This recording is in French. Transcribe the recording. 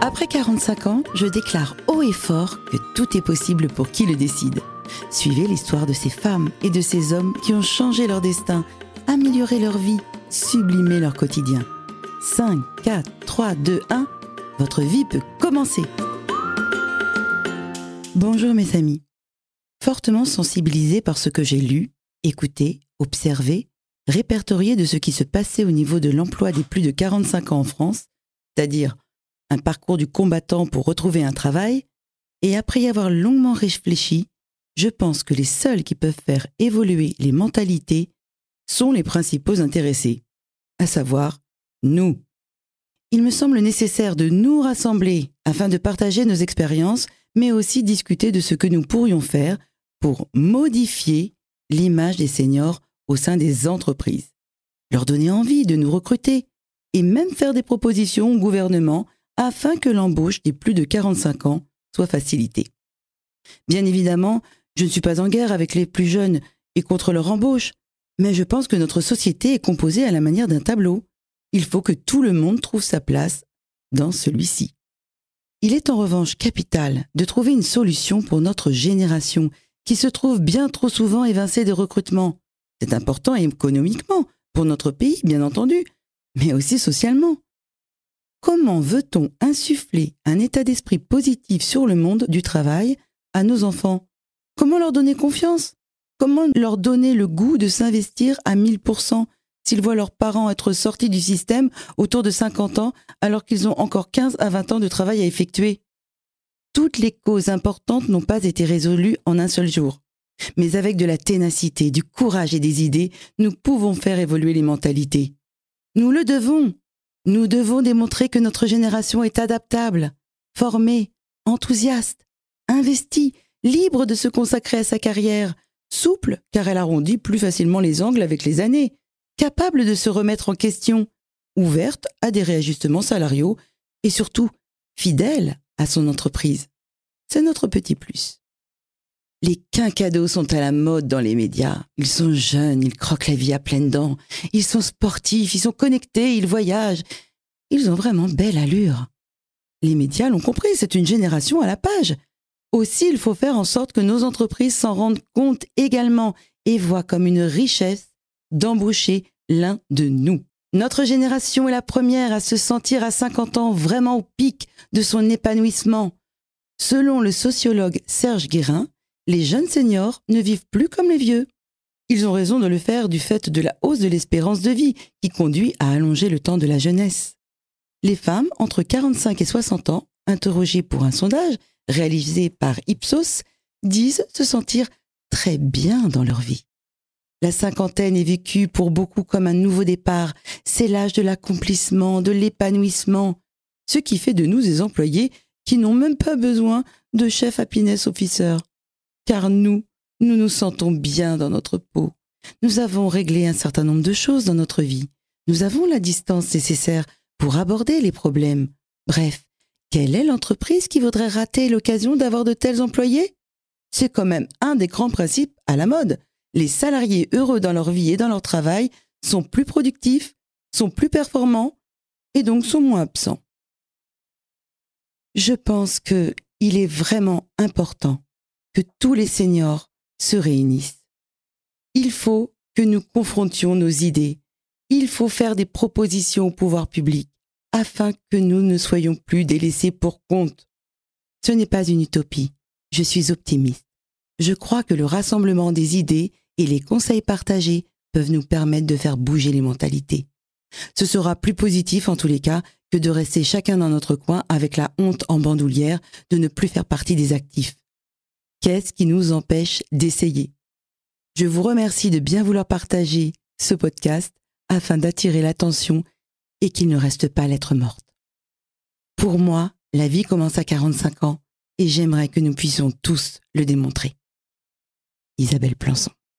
Après 45 ans, je déclare haut et fort que tout est possible pour qui le décide. Suivez l'histoire de ces femmes et de ces hommes qui ont changé leur destin, amélioré leur vie, sublimé leur quotidien. 5, 4, 3, 2, 1, votre vie peut commencer. Bonjour mes amis. Fortement sensibilisé par ce que j'ai lu, écouté, observé, répertorié de ce qui se passait au niveau de l'emploi des plus de 45 ans en France, c'est-à-dire un parcours du combattant pour retrouver un travail, et après y avoir longuement réfléchi, je pense que les seuls qui peuvent faire évoluer les mentalités sont les principaux intéressés, à savoir nous. Il me semble nécessaire de nous rassembler afin de partager nos expériences, mais aussi discuter de ce que nous pourrions faire pour modifier l'image des seniors au sein des entreprises, leur donner envie de nous recruter et même faire des propositions au gouvernement afin que l'embauche des plus de 45 ans soit facilitée. Bien évidemment, je ne suis pas en guerre avec les plus jeunes et contre leur embauche, mais je pense que notre société est composée à la manière d'un tableau. Il faut que tout le monde trouve sa place dans celui-ci. Il est en revanche capital de trouver une solution pour notre génération qui se trouve bien trop souvent évincée des recrutements. C'est important économiquement, pour notre pays bien entendu, mais aussi socialement. Comment veut-on insuffler un état d'esprit positif sur le monde du travail à nos enfants? Comment leur donner confiance? Comment leur donner le goût de s'investir à 1000% s'ils voient leurs parents être sortis du système autour de 50 ans alors qu'ils ont encore 15 à 20 ans de travail à effectuer? Toutes les causes importantes n'ont pas été résolues en un seul jour. Mais avec de la ténacité, du courage et des idées, nous pouvons faire évoluer les mentalités. Nous le devons. Nous devons démontrer que notre génération est adaptable, formée, enthousiaste, investie, libre de se consacrer à sa carrière, souple car elle arrondit plus facilement les angles avec les années, capable de se remettre en question, ouverte à des réajustements salariaux et surtout fidèle à son entreprise. C'est notre petit plus. Les quincados sont à la mode dans les médias. Ils sont jeunes, ils croquent la vie à pleines dents. Ils sont sportifs, ils sont connectés, ils voyagent. Ils ont vraiment belle allure. Les médias l'ont compris, c'est une génération à la page. Aussi, il faut faire en sorte que nos entreprises s'en rendent compte également et voient comme une richesse d'embaucher l'un de nous. Notre génération est la première à se sentir à 50 ans vraiment au pic de son épanouissement. Selon le sociologue Serge Guérin, les jeunes seniors ne vivent plus comme les vieux. Ils ont raison de le faire du fait de la hausse de l'espérance de vie qui conduit à allonger le temps de la jeunesse. Les femmes entre 45 et 60 ans, interrogées pour un sondage, réalisés par Ipsos, disent se sentir très bien dans leur vie. La cinquantaine est vécue pour beaucoup comme un nouveau départ, c'est l'âge de l'accomplissement, de l'épanouissement, ce qui fait de nous des employés qui n'ont même pas besoin de chef happiness officer. Car nous, nous nous sentons bien dans notre peau. Nous avons réglé un certain nombre de choses dans notre vie. Nous avons la distance nécessaire pour aborder les problèmes. Bref, quelle est l'entreprise qui voudrait rater l'occasion d'avoir de tels employés? C'est quand même un des grands principes à la mode. Les salariés heureux dans leur vie et dans leur travail sont plus productifs, sont plus performants et donc sont moins absents. Je pense que il est vraiment important que tous les seniors se réunissent. Il faut que nous confrontions nos idées. Il faut faire des propositions au pouvoir public afin que nous ne soyons plus délaissés pour compte. Ce n'est pas une utopie, je suis optimiste. Je crois que le rassemblement des idées et les conseils partagés peuvent nous permettre de faire bouger les mentalités. Ce sera plus positif en tous les cas que de rester chacun dans notre coin avec la honte en bandoulière de ne plus faire partie des actifs. Qu'est-ce qui nous empêche d'essayer Je vous remercie de bien vouloir partager ce podcast afin d'attirer l'attention et qu'il ne reste pas lettre morte. Pour moi, la vie commence à 45 ans et j'aimerais que nous puissions tous le démontrer. Isabelle Plançon.